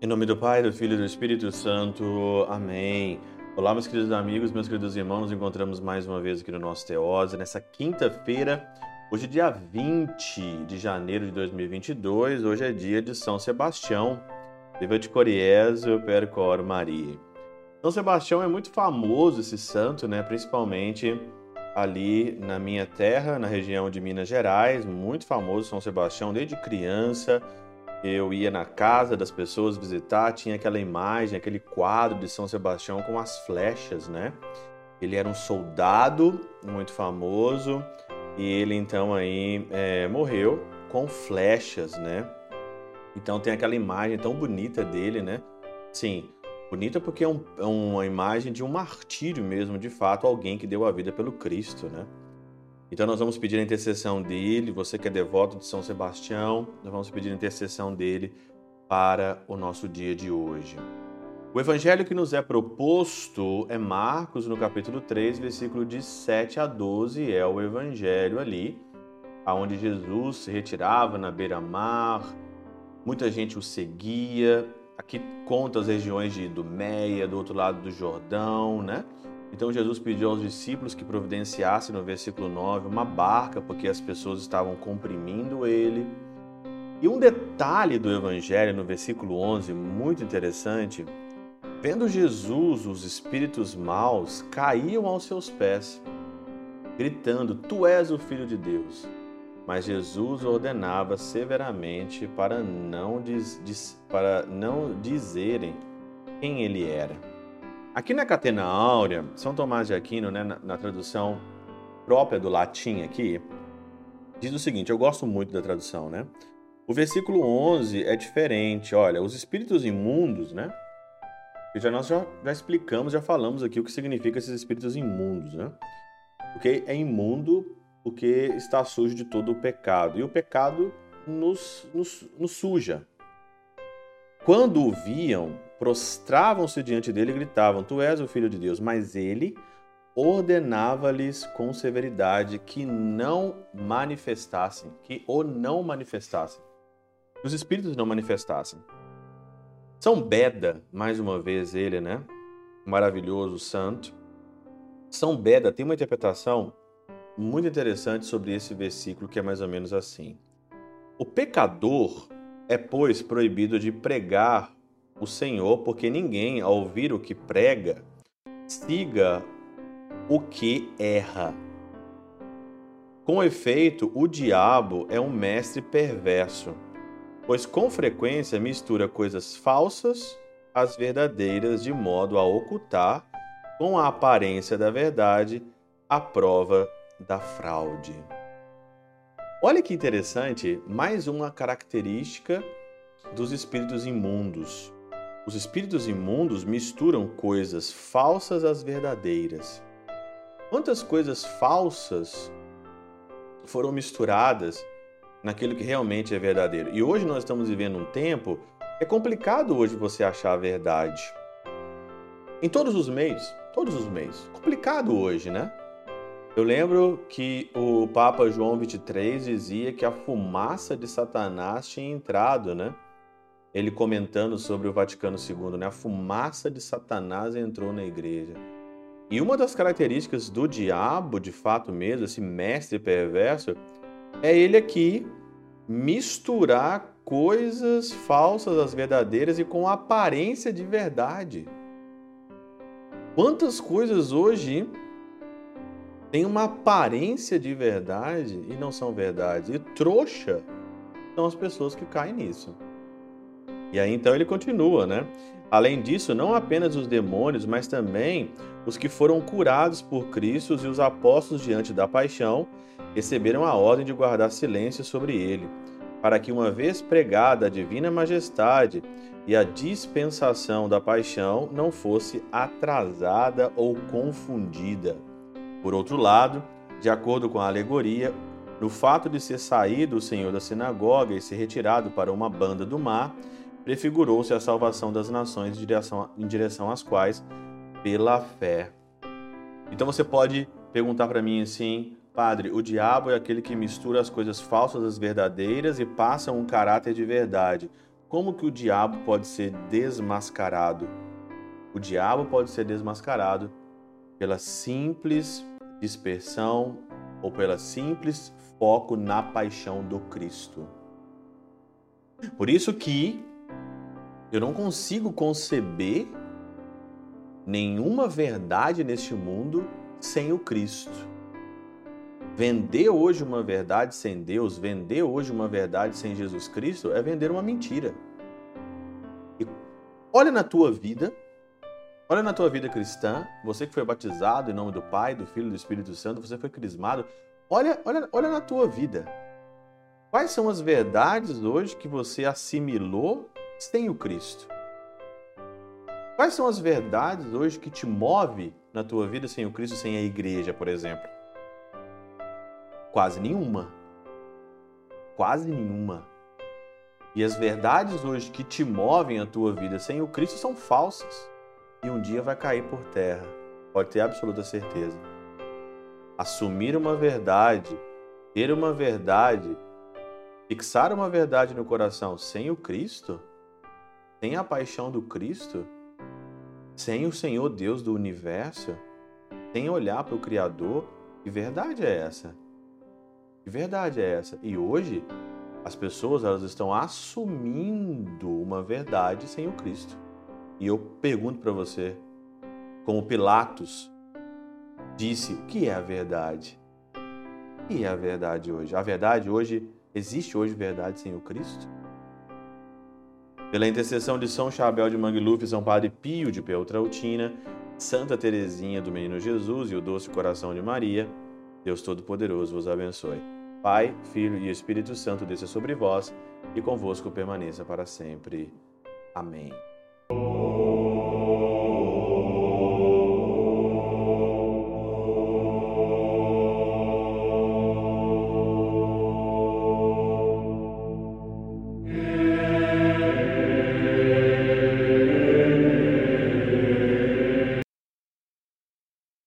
Em nome do Pai, do Filho e do Espírito Santo. Amém. Olá, meus queridos amigos, meus queridos irmãos, nos encontramos mais uma vez aqui no nosso Teose, nessa quinta-feira, hoje é dia 20 de janeiro de 2022, hoje é dia de São Sebastião. Viva de Coriezo, percor Maria. São Sebastião é muito famoso esse santo, né? Principalmente ali na minha terra, na região de Minas Gerais, muito famoso São Sebastião desde criança. Eu ia na casa das pessoas visitar, tinha aquela imagem, aquele quadro de São Sebastião com as flechas, né? Ele era um soldado muito famoso e ele então aí é, morreu com flechas, né? Então tem aquela imagem tão bonita dele, né? Sim, bonita porque é, um, é uma imagem de um martírio mesmo, de fato, alguém que deu a vida pelo Cristo, né? Então nós vamos pedir a intercessão dele, você que é devoto de São Sebastião, nós vamos pedir a intercessão dele para o nosso dia de hoje. O evangelho que nos é proposto é Marcos, no capítulo 3, versículo de 7 a 12, é o evangelho ali, aonde Jesus se retirava na beira-mar, muita gente o seguia. Aqui conta as regiões de Idumeia, do outro lado do Jordão, né? Então Jesus pediu aos discípulos que providenciassem no versículo 9 uma barca, porque as pessoas estavam comprimindo ele. E um detalhe do evangelho no versículo 11, muito interessante, vendo Jesus, os espíritos maus caíam aos seus pés, gritando: Tu és o filho de Deus. Mas Jesus ordenava severamente para não, diz, diz, para não dizerem quem ele era. Aqui na Catena Áurea, São Tomás de Aquino, né, na, na tradução própria do latim aqui, diz o seguinte, eu gosto muito da tradução, né? O versículo 11 é diferente, olha, os espíritos imundos, né? Já nós já, já explicamos, já falamos aqui o que significa esses espíritos imundos, né? Porque é imundo porque está sujo de todo o pecado. E o pecado nos, nos, nos suja. Quando o viam, prostravam-se diante dele e gritavam: Tu és o filho de Deus. Mas ele ordenava-lhes com severidade que não manifestassem, que o não manifestassem, que os espíritos não manifestassem. São Beda, mais uma vez ele, né? Maravilhoso santo. São Beda tem uma interpretação muito interessante sobre esse versículo que é mais ou menos assim: O pecador é, pois, proibido de pregar o Senhor, porque ninguém, ao ouvir o que prega, siga o que erra. Com efeito, o diabo é um mestre perverso, pois com frequência mistura coisas falsas às verdadeiras de modo a ocultar, com a aparência da verdade, a prova da fraude. Olha que interessante, mais uma característica dos espíritos imundos. Os espíritos imundos misturam coisas falsas às verdadeiras. Quantas coisas falsas foram misturadas naquilo que realmente é verdadeiro? E hoje nós estamos vivendo um tempo é complicado hoje você achar a verdade. Em todos os meios, todos os meios. Complicado hoje, né? Eu lembro que o Papa João 23 dizia que a fumaça de Satanás tinha entrado, né? ele comentando sobre o Vaticano II, né? A fumaça de Satanás entrou na igreja. E uma das características do diabo, de fato mesmo, esse mestre perverso, é ele aqui misturar coisas falsas às verdadeiras e com aparência de verdade. Quantas coisas hoje têm uma aparência de verdade e não são verdade? E trouxa são as pessoas que caem nisso. E aí então ele continua, né? Além disso, não apenas os demônios, mas também os que foram curados por Cristo e os apóstolos diante da paixão receberam a ordem de guardar silêncio sobre ele, para que, uma vez pregada a divina majestade e a dispensação da paixão não fosse atrasada ou confundida. Por outro lado, de acordo com a alegoria, no fato de ser saído o Senhor da sinagoga e ser retirado para uma banda do mar, prefigurou-se a salvação das nações em direção, em direção às quais, pela fé. Então você pode perguntar para mim assim, Padre, o diabo é aquele que mistura as coisas falsas às verdadeiras e passa um caráter de verdade. Como que o diabo pode ser desmascarado? O diabo pode ser desmascarado pela simples dispersão ou pela simples foco na paixão do Cristo. Por isso que eu não consigo conceber nenhuma verdade neste mundo sem o Cristo. Vender hoje uma verdade sem Deus, vender hoje uma verdade sem Jesus Cristo é vender uma mentira. E olha na tua vida, olha na tua vida cristã, você que foi batizado em nome do Pai, do Filho e do Espírito Santo, você foi crismado, olha, olha, olha na tua vida. Quais são as verdades hoje que você assimilou sem o Cristo? Quais são as verdades hoje que te move na tua vida sem o Cristo, sem a igreja, por exemplo? Quase nenhuma. Quase nenhuma. E as verdades hoje que te movem a tua vida sem o Cristo são falsas. E um dia vai cair por terra. Pode ter absoluta certeza. Assumir uma verdade, ter uma verdade, fixar uma verdade no coração sem o Cristo, sem a paixão do Cristo, sem o Senhor Deus do universo, sem olhar para o Criador, que verdade é essa? Que verdade é essa? E hoje as pessoas elas estão assumindo uma verdade sem o Cristo. E eu pergunto para você, como Pilatos disse, o que é a verdade? O que é a verdade hoje? A verdade hoje existe hoje verdade sem o Cristo? Pela intercessão de São Chabel de Mangluf, São Padre Pio de Peltrautina, Santa Teresinha do Menino Jesus e o Doce Coração de Maria, Deus Todo-Poderoso vos abençoe. Pai, Filho e Espírito Santo desça sobre vós e convosco permaneça para sempre. Amém.